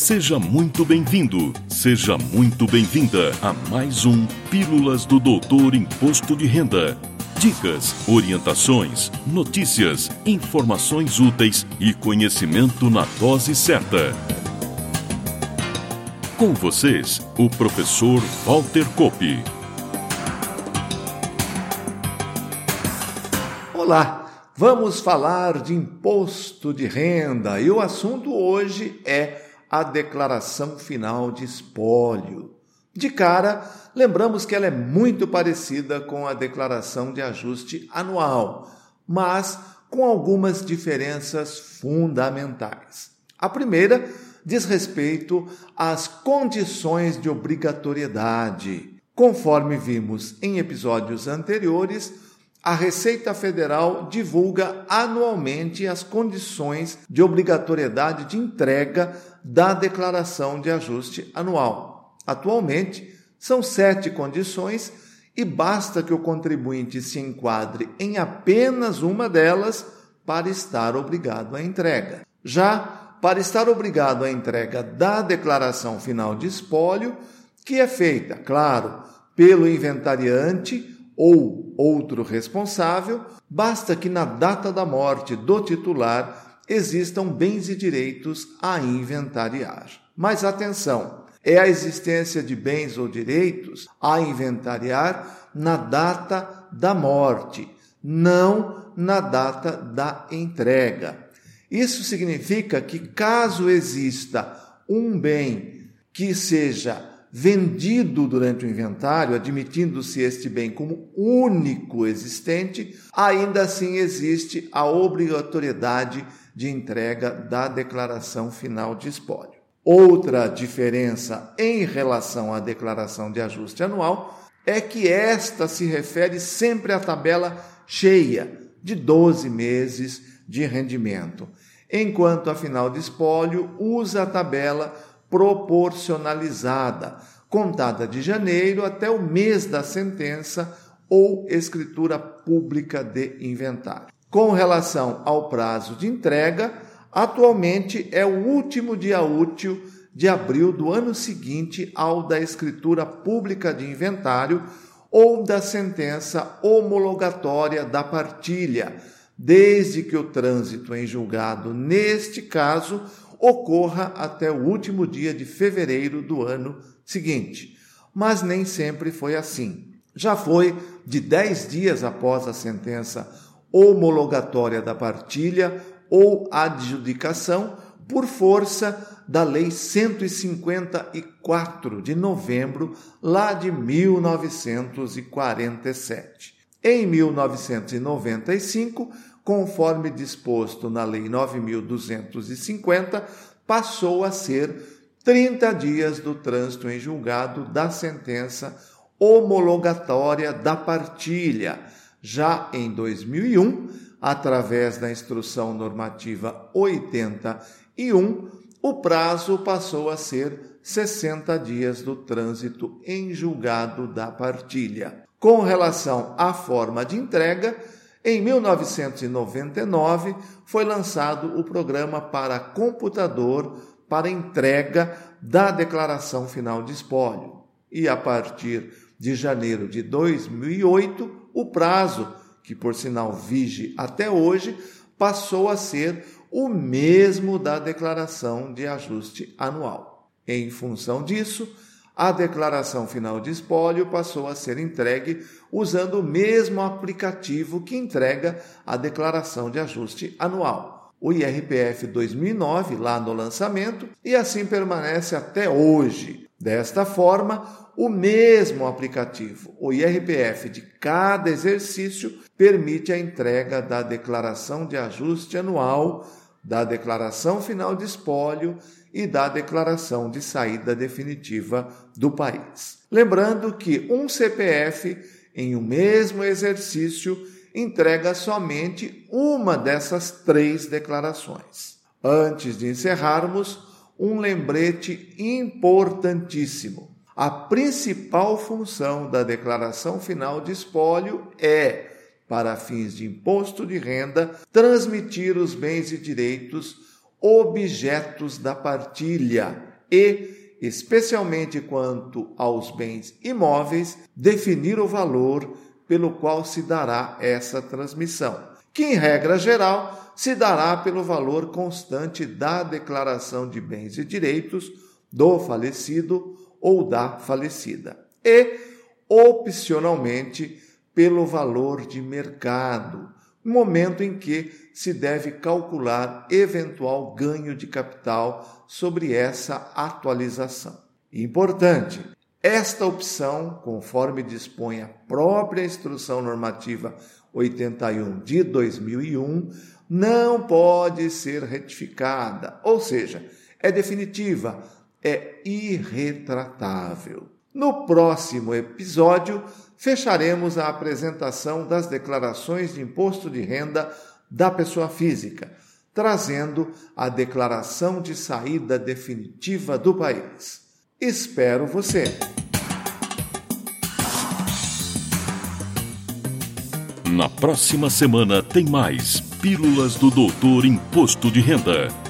Seja muito bem-vindo, seja muito bem-vinda a mais um Pílulas do Doutor Imposto de Renda. Dicas, orientações, notícias, informações úteis e conhecimento na dose certa. Com vocês, o professor Walter Kopp. Olá, vamos falar de imposto de renda e o assunto hoje é a declaração final de espólio. De cara, lembramos que ela é muito parecida com a declaração de ajuste anual, mas com algumas diferenças fundamentais. A primeira diz respeito às condições de obrigatoriedade. Conforme vimos em episódios anteriores, a Receita Federal divulga anualmente as condições de obrigatoriedade de entrega da declaração de ajuste anual. Atualmente, são sete condições e basta que o contribuinte se enquadre em apenas uma delas para estar obrigado à entrega. Já para estar obrigado à entrega da declaração final de espólio, que é feita, claro, pelo inventariante ou outro responsável, basta que na data da morte do titular existam bens e direitos a inventariar. Mas atenção, é a existência de bens ou direitos a inventariar na data da morte, não na data da entrega. Isso significa que, caso exista um bem que seja vendido durante o inventário, admitindo-se este bem como único existente, ainda assim existe a obrigatoriedade de entrega da declaração final de espólio. Outra diferença em relação à declaração de ajuste anual é que esta se refere sempre à tabela cheia de 12 meses de rendimento, enquanto a final de espólio usa a tabela proporcionalizada, contada de janeiro até o mês da sentença ou escritura pública de inventário. Com relação ao prazo de entrega, atualmente é o último dia útil de abril do ano seguinte ao da escritura pública de inventário ou da sentença homologatória da partilha, desde que o trânsito em julgado, neste caso, ocorra até o último dia de fevereiro do ano seguinte. Mas nem sempre foi assim. Já foi de dez dias após a sentença homologatória da partilha ou adjudicação por força da Lei 154 de novembro, lá de 1947. Em 1995, conforme disposto na Lei 9250, passou a ser 30 dias do trânsito em julgado da sentença homologatória da partilha. Já em 2001, através da Instrução Normativa 81, o prazo passou a ser 60 dias do trânsito em julgado da partilha. Com relação à forma de entrega, em 1999, foi lançado o programa para computador para entrega da declaração final de espólio. E a partir de janeiro de 2008, o prazo, que por sinal vige até hoje, passou a ser o mesmo da declaração de ajuste anual. Em função disso, a declaração final de espólio passou a ser entregue usando o mesmo aplicativo que entrega a declaração de ajuste anual, o IRPF 2009, lá no lançamento, e assim permanece até hoje. Desta forma, o mesmo aplicativo, o IRPF de cada exercício, permite a entrega da declaração de ajuste anual, da declaração final de espólio e da declaração de saída definitiva do país. Lembrando que um CPF em um mesmo exercício entrega somente uma dessas três declarações. Antes de encerrarmos, um lembrete importantíssimo. A principal função da declaração final de espólio é, para fins de imposto de renda, transmitir os bens e direitos objetos da partilha e, especialmente quanto aos bens imóveis, definir o valor pelo qual se dará essa transmissão, que, em regra geral, se dará pelo valor constante da declaração de bens e direitos do falecido ou da falecida, e, opcionalmente, pelo valor de mercado, momento em que se deve calcular eventual ganho de capital sobre essa atualização. Importante, esta opção, conforme dispõe a própria Instrução Normativa 81 de 2001, não pode ser retificada, ou seja, é definitiva, é irretratável. No próximo episódio, fecharemos a apresentação das declarações de imposto de renda da pessoa física, trazendo a declaração de saída definitiva do país. Espero você! Na próxima semana tem mais Pílulas do Doutor Imposto de Renda.